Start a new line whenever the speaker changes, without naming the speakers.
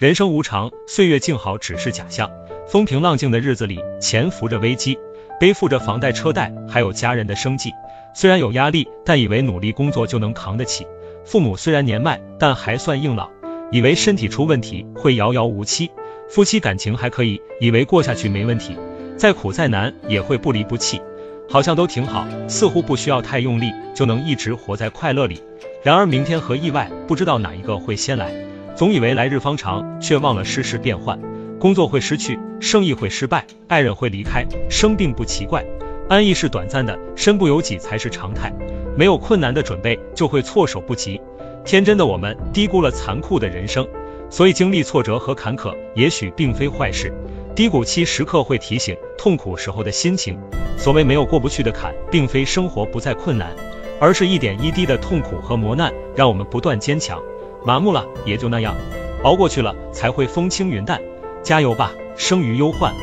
人生无常，岁月静好只是假象。风平浪静的日子里，潜伏着危机，背负着房贷车贷，还有家人的生计。虽然有压力，但以为努力工作就能扛得起。父母虽然年迈，但还算硬朗，以为身体出问题会遥遥无期。夫妻感情还可以，以为过下去没问题，再苦再难也会不离不弃，好像都挺好，似乎不需要太用力就能一直活在快乐里。然而明天和意外，不知道哪一个会先来。总以为来日方长，却忘了世事变幻。工作会失去，生意会失败，爱人会离开，生病不奇怪。安逸是短暂的，身不由己才是常态。没有困难的准备，就会措手不及。天真的我们低估了残酷的人生，所以经历挫折和坎坷，也许并非坏事。低谷期时刻会提醒痛苦时候的心情。所谓没有过不去的坎，并非生活不再困难，而是一点一滴的痛苦和磨难，让我们不断坚强。麻木了也就那样，熬过去了才会风轻云淡。加油吧，生于忧患。